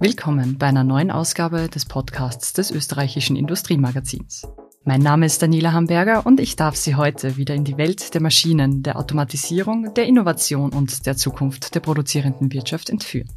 Willkommen bei einer neuen Ausgabe des Podcasts des österreichischen Industriemagazins. Mein Name ist Daniela Hamburger und ich darf Sie heute wieder in die Welt der Maschinen, der Automatisierung, der Innovation und der Zukunft der produzierenden Wirtschaft entführen.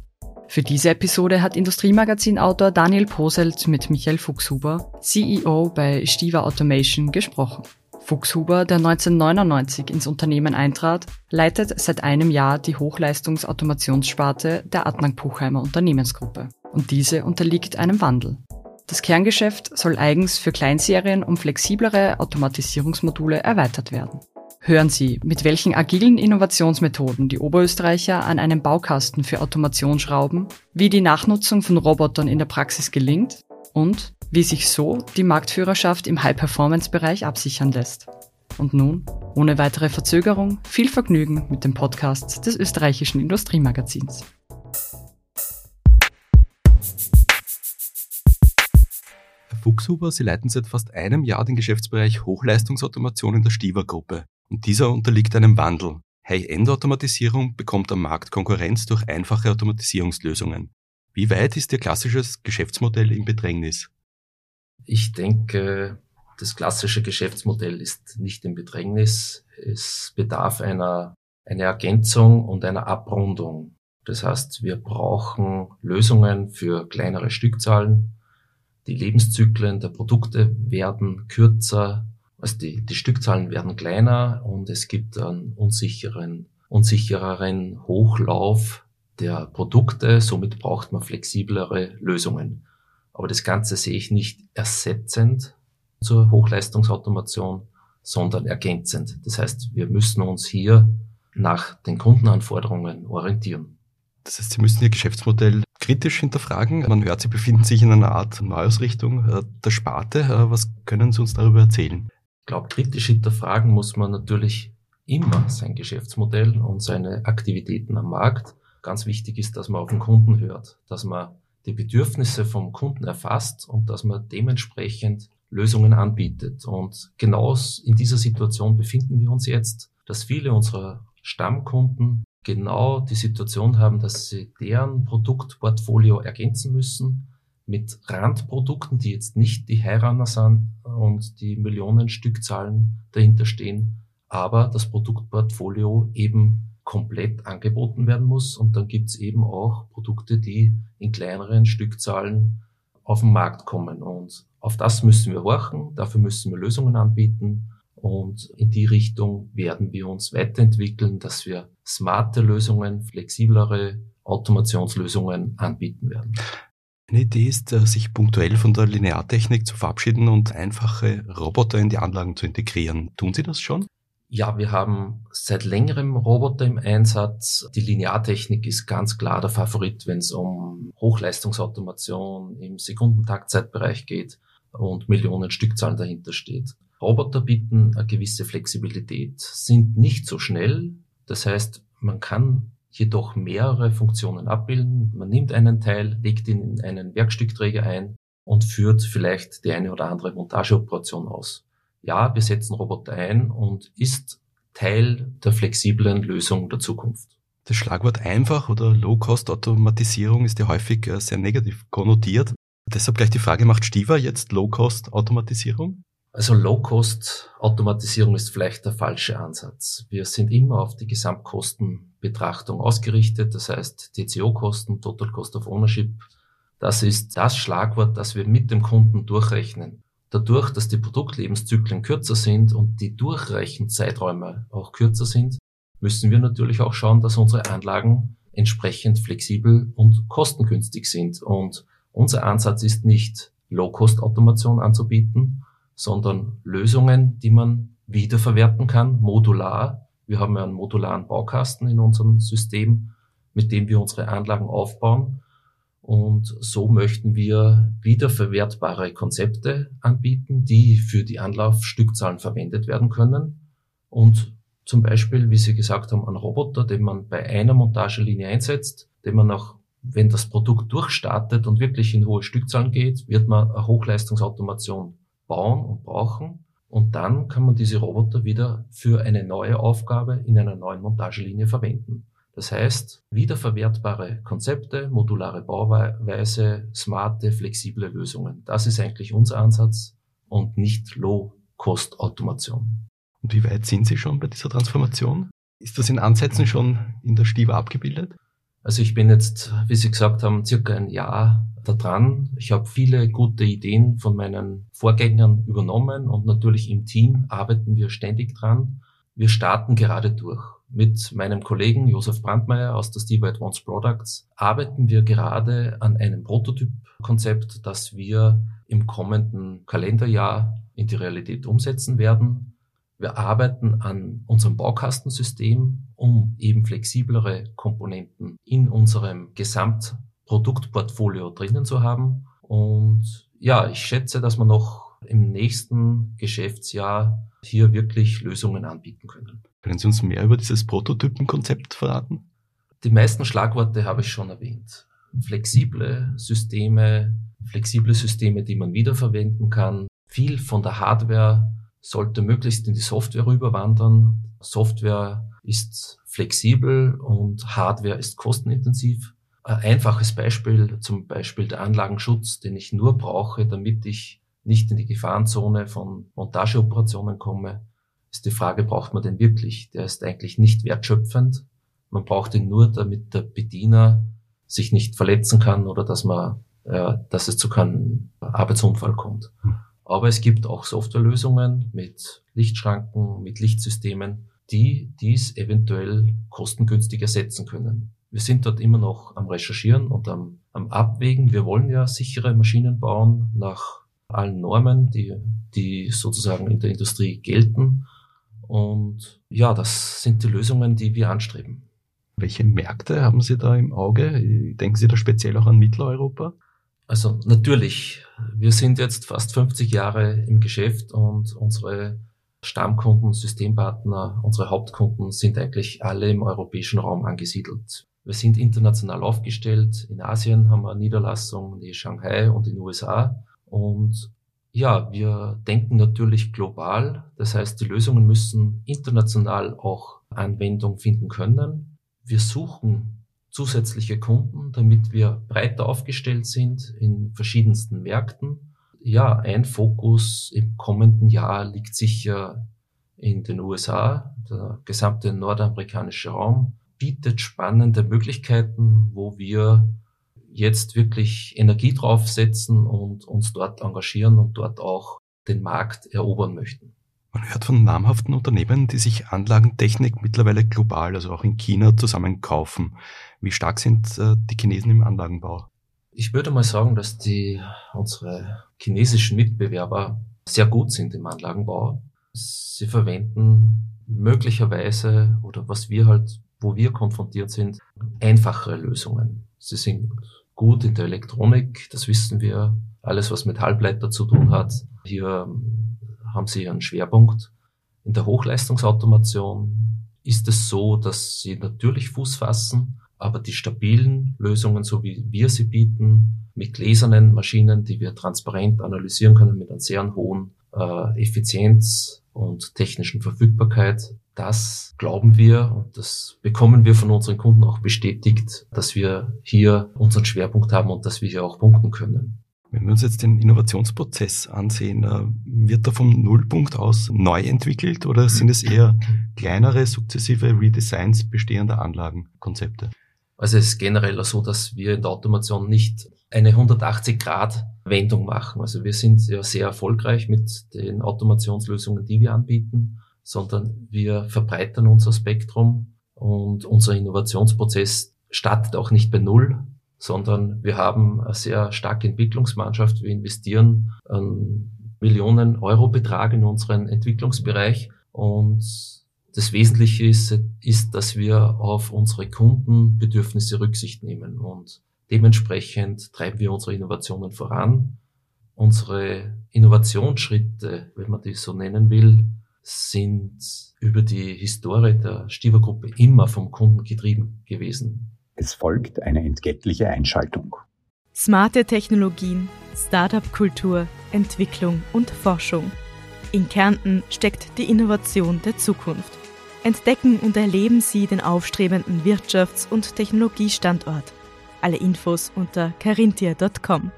Für diese Episode hat Industriemagazin-Autor Daniel Poselt mit Michael Fuchshuber, CEO bei Stiva Automation, gesprochen. Fuchshuber, der 1999 ins Unternehmen eintrat, leitet seit einem Jahr die Hochleistungsautomationssparte der Adnang Puchheimer Unternehmensgruppe. Und diese unterliegt einem Wandel. Das Kerngeschäft soll eigens für Kleinserien um flexiblere Automatisierungsmodule erweitert werden. Hören Sie, mit welchen agilen Innovationsmethoden die Oberösterreicher an einem Baukasten für Automation schrauben, wie die Nachnutzung von Robotern in der Praxis gelingt und wie sich so die Marktführerschaft im High-Performance-Bereich absichern lässt. Und nun, ohne weitere Verzögerung, viel Vergnügen mit dem Podcast des österreichischen Industriemagazins. Herr Fuchshuber, Sie leiten seit fast einem Jahr den Geschäftsbereich Hochleistungsautomation in der Stiver-Gruppe. Und dieser unterliegt einem Wandel. High-End-Automatisierung bekommt am Markt Konkurrenz durch einfache Automatisierungslösungen. Wie weit ist Ihr klassisches Geschäftsmodell im Bedrängnis? Ich denke, das klassische Geschäftsmodell ist nicht im Bedrängnis. Es bedarf einer, einer Ergänzung und einer Abrundung. Das heißt, wir brauchen Lösungen für kleinere Stückzahlen. Die Lebenszyklen der Produkte werden kürzer, also die, die Stückzahlen werden kleiner und es gibt einen unsicheren, unsichereren Hochlauf der Produkte. Somit braucht man flexiblere Lösungen. Aber das Ganze sehe ich nicht ersetzend zur Hochleistungsautomation, sondern ergänzend. Das heißt, wir müssen uns hier nach den Kundenanforderungen orientieren. Das heißt, Sie müssen Ihr Geschäftsmodell kritisch hinterfragen. Man hört, Sie befinden sich in einer Art Neuausrichtung äh, der Sparte. Äh, was können Sie uns darüber erzählen? Ich glaube, kritisch hinterfragen muss man natürlich immer sein Geschäftsmodell und seine Aktivitäten am Markt. Ganz wichtig ist, dass man auf den Kunden hört, dass man die Bedürfnisse vom Kunden erfasst und dass man dementsprechend Lösungen anbietet. Und genau in dieser Situation befinden wir uns jetzt, dass viele unserer Stammkunden genau die Situation haben, dass sie deren Produktportfolio ergänzen müssen mit Randprodukten, die jetzt nicht die Heiraner sind und die Millionen Stückzahlen dahinter stehen, aber das Produktportfolio eben komplett angeboten werden muss. Und dann gibt's eben auch Produkte, die in kleineren Stückzahlen auf den Markt kommen. Und auf das müssen wir horchen, dafür müssen wir Lösungen anbieten. Und in die Richtung werden wir uns weiterentwickeln, dass wir smarte Lösungen, flexiblere Automationslösungen anbieten werden. Eine Idee ist, äh, sich punktuell von der Lineartechnik zu verabschieden und einfache Roboter in die Anlagen zu integrieren. Tun Sie das schon? Ja, wir haben seit längerem Roboter im Einsatz. Die Lineartechnik ist ganz klar der Favorit, wenn es um Hochleistungsautomation im Sekundentaktzeitbereich geht und Millionen Stückzahlen dahinter steht. Roboter bieten eine gewisse Flexibilität, sind nicht so schnell. Das heißt, man kann jedoch mehrere Funktionen abbilden. Man nimmt einen Teil, legt ihn in einen Werkstückträger ein und führt vielleicht die eine oder andere Montageoperation aus ja, wir setzen Roboter ein und ist Teil der flexiblen Lösung der Zukunft. Das Schlagwort einfach oder Low-Cost-Automatisierung ist ja häufig äh, sehr negativ konnotiert. Deshalb gleich die Frage, macht Stiva jetzt Low-Cost-Automatisierung? Also Low-Cost-Automatisierung ist vielleicht der falsche Ansatz. Wir sind immer auf die Gesamtkostenbetrachtung ausgerichtet, das heißt TCO-Kosten, Total Cost of Ownership. Das ist das Schlagwort, das wir mit dem Kunden durchrechnen. Dadurch, dass die Produktlebenszyklen kürzer sind und die Durchrechenzeiträume auch kürzer sind, müssen wir natürlich auch schauen, dass unsere Anlagen entsprechend flexibel und kostengünstig sind. Und unser Ansatz ist nicht Low-Cost-Automation anzubieten, sondern Lösungen, die man wiederverwerten kann, modular. Wir haben ja einen modularen Baukasten in unserem System, mit dem wir unsere Anlagen aufbauen und so möchten wir wiederverwertbare Konzepte anbieten, die für die Anlaufstückzahlen verwendet werden können. Und zum Beispiel, wie Sie gesagt haben, einen Roboter, den man bei einer Montagelinie einsetzt, den man auch, wenn das Produkt durchstartet und wirklich in hohe Stückzahlen geht, wird man eine Hochleistungsautomation bauen und brauchen. Und dann kann man diese Roboter wieder für eine neue Aufgabe in einer neuen Montagelinie verwenden. Das heißt, wiederverwertbare Konzepte, modulare Bauweise, smarte, flexible Lösungen. Das ist eigentlich unser Ansatz und nicht Low-Cost-Automation. Und wie weit sind Sie schon bei dieser Transformation? Ist das in Ansätzen schon in der Stiva abgebildet? Also ich bin jetzt, wie Sie gesagt haben, circa ein Jahr da dran. Ich habe viele gute Ideen von meinen Vorgängern übernommen und natürlich im Team arbeiten wir ständig dran. Wir starten gerade durch. Mit meinem Kollegen Josef Brandmeier aus der Steve Advanced Products arbeiten wir gerade an einem Prototyp-Konzept, das wir im kommenden Kalenderjahr in die Realität umsetzen werden. Wir arbeiten an unserem Baukastensystem, um eben flexiblere Komponenten in unserem Gesamtproduktportfolio drinnen zu haben. Und ja, ich schätze, dass wir noch im nächsten Geschäftsjahr hier wirklich Lösungen anbieten können. Können Sie uns mehr über dieses Prototypenkonzept verraten? Die meisten Schlagworte habe ich schon erwähnt. Flexible Systeme, flexible Systeme, die man wiederverwenden kann. Viel von der Hardware sollte möglichst in die Software rüberwandern. Software ist flexibel und Hardware ist kostenintensiv. Ein einfaches Beispiel, zum Beispiel der Anlagenschutz, den ich nur brauche, damit ich nicht in die Gefahrenzone von Montageoperationen komme, ist die Frage, braucht man den wirklich? Der ist eigentlich nicht wertschöpfend. Man braucht ihn nur, damit der Bediener sich nicht verletzen kann oder dass man, äh, dass es zu keinem Arbeitsunfall kommt. Hm. Aber es gibt auch Softwarelösungen mit Lichtschranken, mit Lichtsystemen, die dies eventuell kostengünstig ersetzen können. Wir sind dort immer noch am Recherchieren und am, am Abwägen. Wir wollen ja sichere Maschinen bauen nach allen Normen, die, die sozusagen in der Industrie gelten. Und ja, das sind die Lösungen, die wir anstreben. Welche Märkte haben Sie da im Auge? Denken Sie da speziell auch an Mitteleuropa? Also natürlich, wir sind jetzt fast 50 Jahre im Geschäft und unsere Stammkunden, Systempartner, unsere Hauptkunden sind eigentlich alle im europäischen Raum angesiedelt. Wir sind international aufgestellt. In Asien haben wir Niederlassungen, in Shanghai und in den USA. Und ja, wir denken natürlich global. Das heißt, die Lösungen müssen international auch Anwendung finden können. Wir suchen zusätzliche Kunden, damit wir breiter aufgestellt sind in verschiedensten Märkten. Ja, ein Fokus im kommenden Jahr liegt sicher in den USA. Der gesamte nordamerikanische Raum bietet spannende Möglichkeiten, wo wir jetzt wirklich Energie draufsetzen und uns dort engagieren und dort auch den Markt erobern möchten. Man hört von namhaften Unternehmen, die sich Anlagentechnik mittlerweile global, also auch in China, zusammenkaufen. Wie stark sind äh, die Chinesen im Anlagenbau? Ich würde mal sagen, dass die unsere chinesischen Mitbewerber sehr gut sind im Anlagenbau. Sie verwenden möglicherweise oder was wir halt, wo wir konfrontiert sind, einfachere Lösungen. Sie sind gut in der Elektronik, das wissen wir. Alles, was mit Halbleiter zu tun hat. Hier ähm, haben sie einen Schwerpunkt. In der Hochleistungsautomation ist es so, dass sie natürlich Fuß fassen, aber die stabilen Lösungen, so wie wir sie bieten, mit gläsernen Maschinen, die wir transparent analysieren können, mit einer sehr hohen äh, Effizienz und technischen Verfügbarkeit, das glauben wir und das bekommen wir von unseren Kunden auch bestätigt, dass wir hier unseren Schwerpunkt haben und dass wir hier auch punkten können. Wenn wir uns jetzt den Innovationsprozess ansehen, äh, wird er vom Nullpunkt aus neu entwickelt oder sind es eher kleinere, sukzessive Redesigns bestehender Anlagenkonzepte? Also es ist generell so, dass wir in der Automation nicht eine 180-Grad-Wendung machen. Also wir sind ja sehr erfolgreich mit den Automationslösungen, die wir anbieten sondern wir verbreitern unser Spektrum und unser Innovationsprozess startet auch nicht bei Null, sondern wir haben eine sehr starke Entwicklungsmannschaft. Wir investieren einen Millionen Euro Betrag in unseren Entwicklungsbereich und das Wesentliche ist, ist, dass wir auf unsere Kundenbedürfnisse Rücksicht nehmen und dementsprechend treiben wir unsere Innovationen voran. Unsere Innovationsschritte, wenn man die so nennen will, sind über die Historie der Stiver-Gruppe immer vom Kunden getrieben gewesen. Es folgt eine entgeltliche Einschaltung. Smarte Technologien, Startup-Kultur, Entwicklung und Forschung. In Kärnten steckt die Innovation der Zukunft. Entdecken und erleben Sie den aufstrebenden Wirtschafts- und Technologiestandort. Alle Infos unter carinthia.com.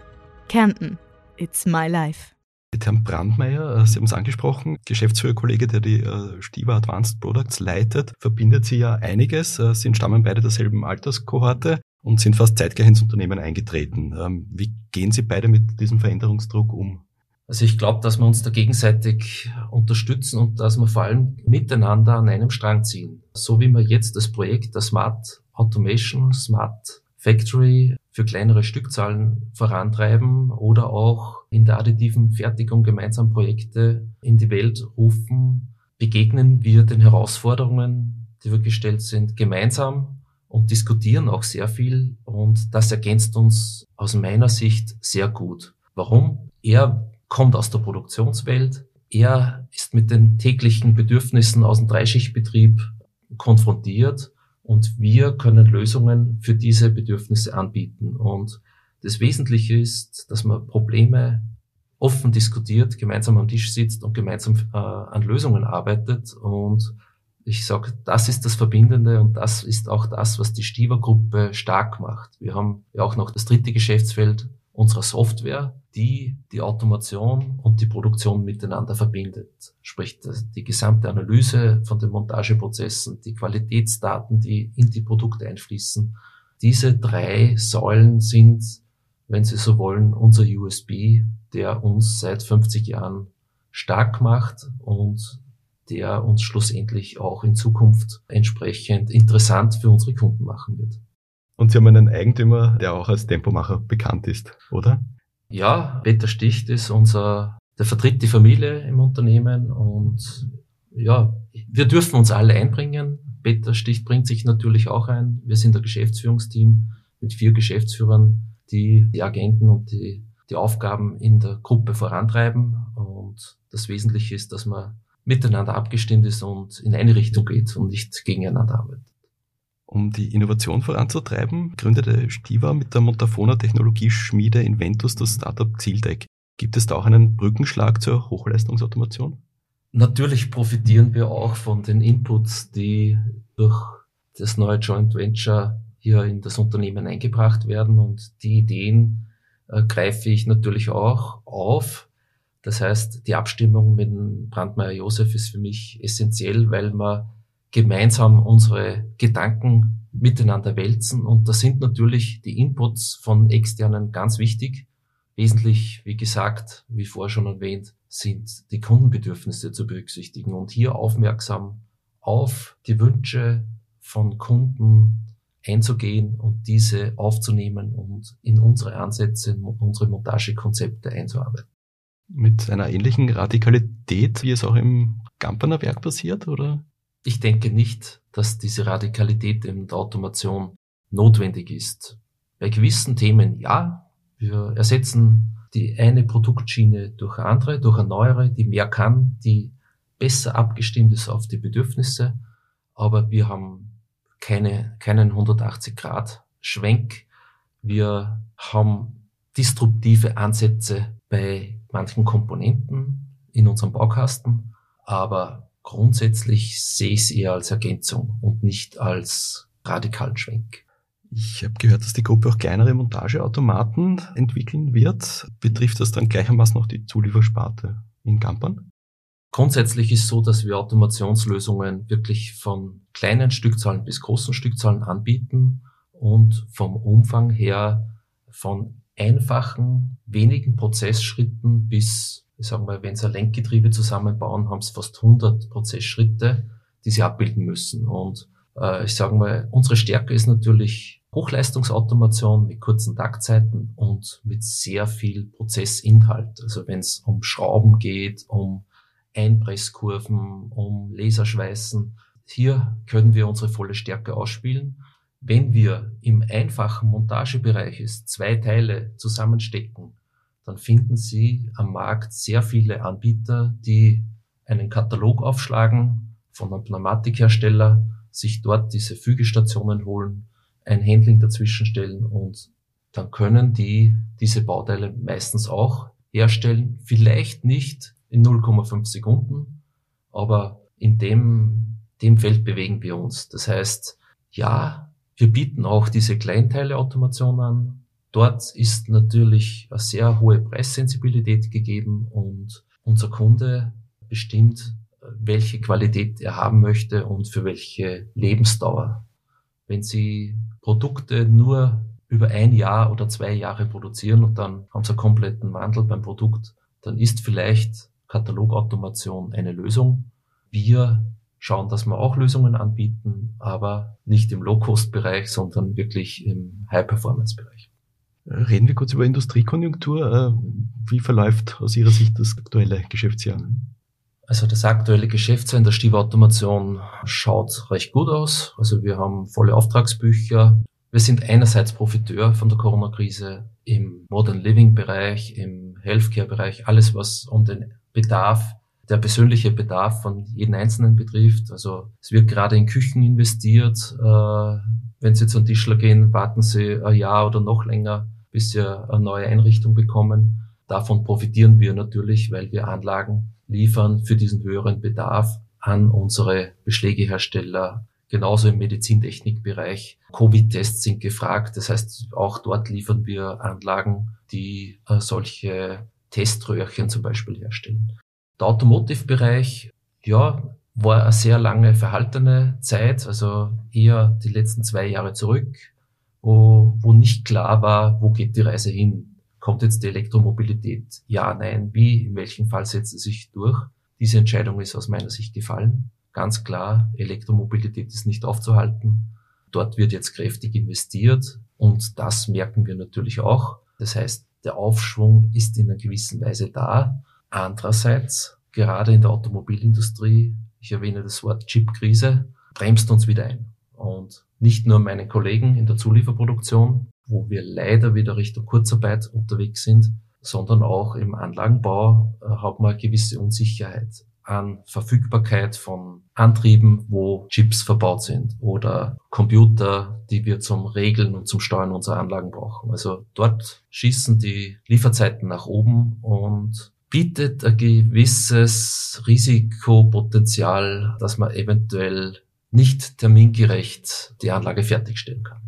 Kärnten, it's my life. Mit Herrn Brandmeier, äh, Sie haben es angesprochen, Geschäftsführerkollege, der die äh, Stiva Advanced Products leitet, verbindet Sie ja einiges. Äh, Sie stammen beide derselben Alterskohorte und sind fast zeitgleich ins Unternehmen eingetreten. Ähm, wie gehen Sie beide mit diesem Veränderungsdruck um? Also ich glaube, dass wir uns da gegenseitig unterstützen und dass wir vor allem miteinander an einem Strang ziehen. So wie wir jetzt das Projekt der Smart Automation, Smart Factory für kleinere Stückzahlen vorantreiben oder auch in der additiven Fertigung gemeinsam Projekte in die Welt rufen, begegnen wir den Herausforderungen, die wir gestellt sind, gemeinsam und diskutieren auch sehr viel und das ergänzt uns aus meiner Sicht sehr gut. Warum? Er kommt aus der Produktionswelt. Er ist mit den täglichen Bedürfnissen aus dem Dreischichtbetrieb konfrontiert und wir können Lösungen für diese Bedürfnisse anbieten. Und das Wesentliche ist, dass man Probleme offen diskutiert, gemeinsam am Tisch sitzt und gemeinsam äh, an Lösungen arbeitet. Und ich sage, das ist das Verbindende und das ist auch das, was die Stiver-Gruppe stark macht. Wir haben ja auch noch das dritte Geschäftsfeld unserer Software, die die Automation und die Produktion miteinander verbindet. Sprich, die gesamte Analyse von den Montageprozessen, die Qualitätsdaten, die in die Produkte einfließen. Diese drei Säulen sind, wenn Sie so wollen, unser USB, der uns seit 50 Jahren stark macht und der uns schlussendlich auch in Zukunft entsprechend interessant für unsere Kunden machen wird. Und Sie haben einen Eigentümer, der auch als Tempomacher bekannt ist, oder? Ja, Peter Sticht ist unser, der vertritt die Familie im Unternehmen und ja, wir dürfen uns alle einbringen. Peter Sticht bringt sich natürlich auch ein. Wir sind ein Geschäftsführungsteam mit vier Geschäftsführern, die die Agenten und die, die Aufgaben in der Gruppe vorantreiben. Und das Wesentliche ist, dass man miteinander abgestimmt ist und in eine Richtung geht und nicht gegeneinander arbeitet. Um die Innovation voranzutreiben, gründete Stiva mit der Montafona Technologieschmiede Inventus das Startup Zieldeck. Gibt es da auch einen Brückenschlag zur Hochleistungsautomation? Natürlich profitieren wir auch von den Inputs, die durch das neue Joint Venture hier in das Unternehmen eingebracht werden und die Ideen äh, greife ich natürlich auch auf. Das heißt, die Abstimmung mit Brandmeier Josef ist für mich essentiell, weil man gemeinsam unsere Gedanken miteinander wälzen. Und da sind natürlich die Inputs von externen ganz wichtig. Wesentlich, wie gesagt, wie vorher schon erwähnt, sind die Kundenbedürfnisse zu berücksichtigen und hier aufmerksam auf die Wünsche von Kunden einzugehen und diese aufzunehmen und in unsere Ansätze, in unsere Montagekonzepte einzuarbeiten. Mit einer ähnlichen Radikalität, wie es auch im Gamperner Werk passiert, oder? Ich denke nicht, dass diese Radikalität in der Automation notwendig ist. Bei gewissen Themen ja. Wir ersetzen die eine Produktschiene durch eine andere, durch eine neuere, die mehr kann, die besser abgestimmt ist auf die Bedürfnisse. Aber wir haben keine, keinen 180 Grad Schwenk. Wir haben disruptive Ansätze bei manchen Komponenten in unserem Baukasten, aber grundsätzlich sehe ich es eher als Ergänzung und nicht als radikalen Schwenk. Ich habe gehört, dass die Gruppe auch kleinere Montageautomaten entwickeln wird. Betrifft das dann gleichermaßen auch die Zuliefersparte in Gampern? Grundsätzlich ist so, dass wir Automationslösungen wirklich von kleinen Stückzahlen bis großen Stückzahlen anbieten und vom Umfang her von einfachen, wenigen Prozessschritten bis ich sage mal, wenn sie ein Lenkgetriebe zusammenbauen, haben sie fast 100 Prozessschritte, die sie abbilden müssen. Und äh, ich sage mal, unsere Stärke ist natürlich Hochleistungsautomation mit kurzen Taktzeiten und mit sehr viel Prozessinhalt. Also wenn es um Schrauben geht, um Einpresskurven, um Laserschweißen, hier können wir unsere volle Stärke ausspielen. Wenn wir im einfachen Montagebereich ist, zwei Teile zusammenstecken, dann finden Sie am Markt sehr viele Anbieter, die einen Katalog aufschlagen von einem Pneumatikhersteller, sich dort diese Fügestationen holen, ein Handling dazwischen stellen und dann können die diese Bauteile meistens auch herstellen. Vielleicht nicht in 0,5 Sekunden, aber in dem dem Feld bewegen wir uns. Das heißt, ja, wir bieten auch diese Kleinteileautomation an. Dort ist natürlich eine sehr hohe Preissensibilität gegeben und unser Kunde bestimmt, welche Qualität er haben möchte und für welche Lebensdauer. Wenn Sie Produkte nur über ein Jahr oder zwei Jahre produzieren und dann haben Sie einen kompletten Wandel beim Produkt, dann ist vielleicht Katalogautomation eine Lösung. Wir schauen, dass wir auch Lösungen anbieten, aber nicht im Low-Cost-Bereich, sondern wirklich im High-Performance-Bereich. Reden wir kurz über Industriekonjunktur. Äh, wie verläuft aus Ihrer Sicht das aktuelle Geschäftsjahr? Also das aktuelle Geschäftsjahr in der Stiefautomation schaut recht gut aus. Also wir haben volle Auftragsbücher. Wir sind einerseits Profiteur von der Corona-Krise im Modern Living-Bereich, im Healthcare-Bereich, alles was um den Bedarf der persönliche Bedarf von jedem Einzelnen betrifft. Also es wird gerade in Küchen investiert. Äh, wenn Sie zum Tischler gehen, warten Sie ein Jahr oder noch länger, bis Sie eine neue Einrichtung bekommen. Davon profitieren wir natürlich, weil wir Anlagen liefern für diesen höheren Bedarf an unsere Beschlägehersteller. Genauso im Medizintechnikbereich. Covid-Tests sind gefragt. Das heißt, auch dort liefern wir Anlagen, die äh, solche Teströhrchen zum Beispiel herstellen. Der Automotive-Bereich, ja, war eine sehr lange verhaltene Zeit, also eher die letzten zwei Jahre zurück, wo, nicht klar war, wo geht die Reise hin. Kommt jetzt die Elektromobilität? Ja, nein, wie, in welchem Fall setzt sie sich durch? Diese Entscheidung ist aus meiner Sicht gefallen. Ganz klar, Elektromobilität ist nicht aufzuhalten. Dort wird jetzt kräftig investiert und das merken wir natürlich auch. Das heißt, der Aufschwung ist in einer gewissen Weise da. Andererseits, gerade in der Automobilindustrie, ich erwähne das Wort Chipkrise, bremst uns wieder ein. Und nicht nur meine Kollegen in der Zulieferproduktion, wo wir leider wieder Richtung Kurzarbeit unterwegs sind, sondern auch im Anlagenbau äh, hat man eine gewisse Unsicherheit an Verfügbarkeit von Antrieben, wo Chips verbaut sind oder Computer, die wir zum Regeln und zum Steuern unserer Anlagen brauchen. Also dort schießen die Lieferzeiten nach oben und bietet ein gewisses Risikopotenzial, dass man eventuell nicht termingerecht die Anlage fertigstellen kann.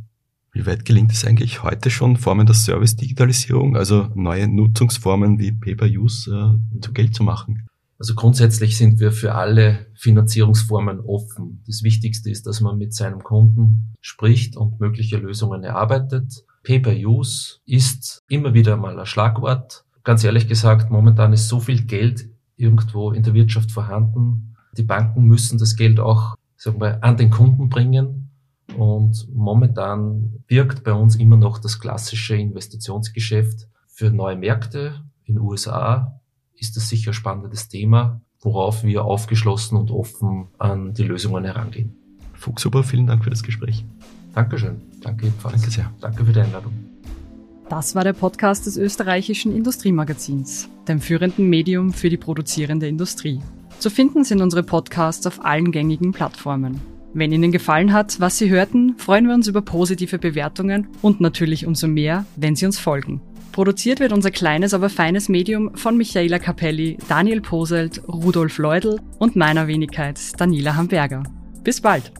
Wie weit gelingt es eigentlich heute schon, Formen der Service-Digitalisierung, also neue Nutzungsformen wie Pay-per-Use äh, zu Geld zu machen? Also grundsätzlich sind wir für alle Finanzierungsformen offen. Das Wichtigste ist, dass man mit seinem Kunden spricht und mögliche Lösungen erarbeitet. Pay-per-Use ist immer wieder mal ein Schlagwort ganz ehrlich gesagt, momentan ist so viel Geld irgendwo in der Wirtschaft vorhanden. Die Banken müssen das Geld auch sagen wir, an den Kunden bringen. Und momentan wirkt bei uns immer noch das klassische Investitionsgeschäft für neue Märkte. In den USA ist das sicher ein spannendes Thema, worauf wir aufgeschlossen und offen an die Lösungen herangehen. Fuchshuber, vielen Dank für das Gespräch. Dankeschön. Danke ebenfalls. Danke sehr. Danke für die Einladung. Das war der Podcast des österreichischen Industriemagazins, dem führenden Medium für die produzierende Industrie. Zu finden sind unsere Podcasts auf allen gängigen Plattformen. Wenn Ihnen gefallen hat, was Sie hörten, freuen wir uns über positive Bewertungen und natürlich umso mehr, wenn Sie uns folgen. Produziert wird unser kleines, aber feines Medium von Michaela Capelli, Daniel Poselt, Rudolf Leudl und meiner Wenigkeit Daniela Hamburger. Bis bald!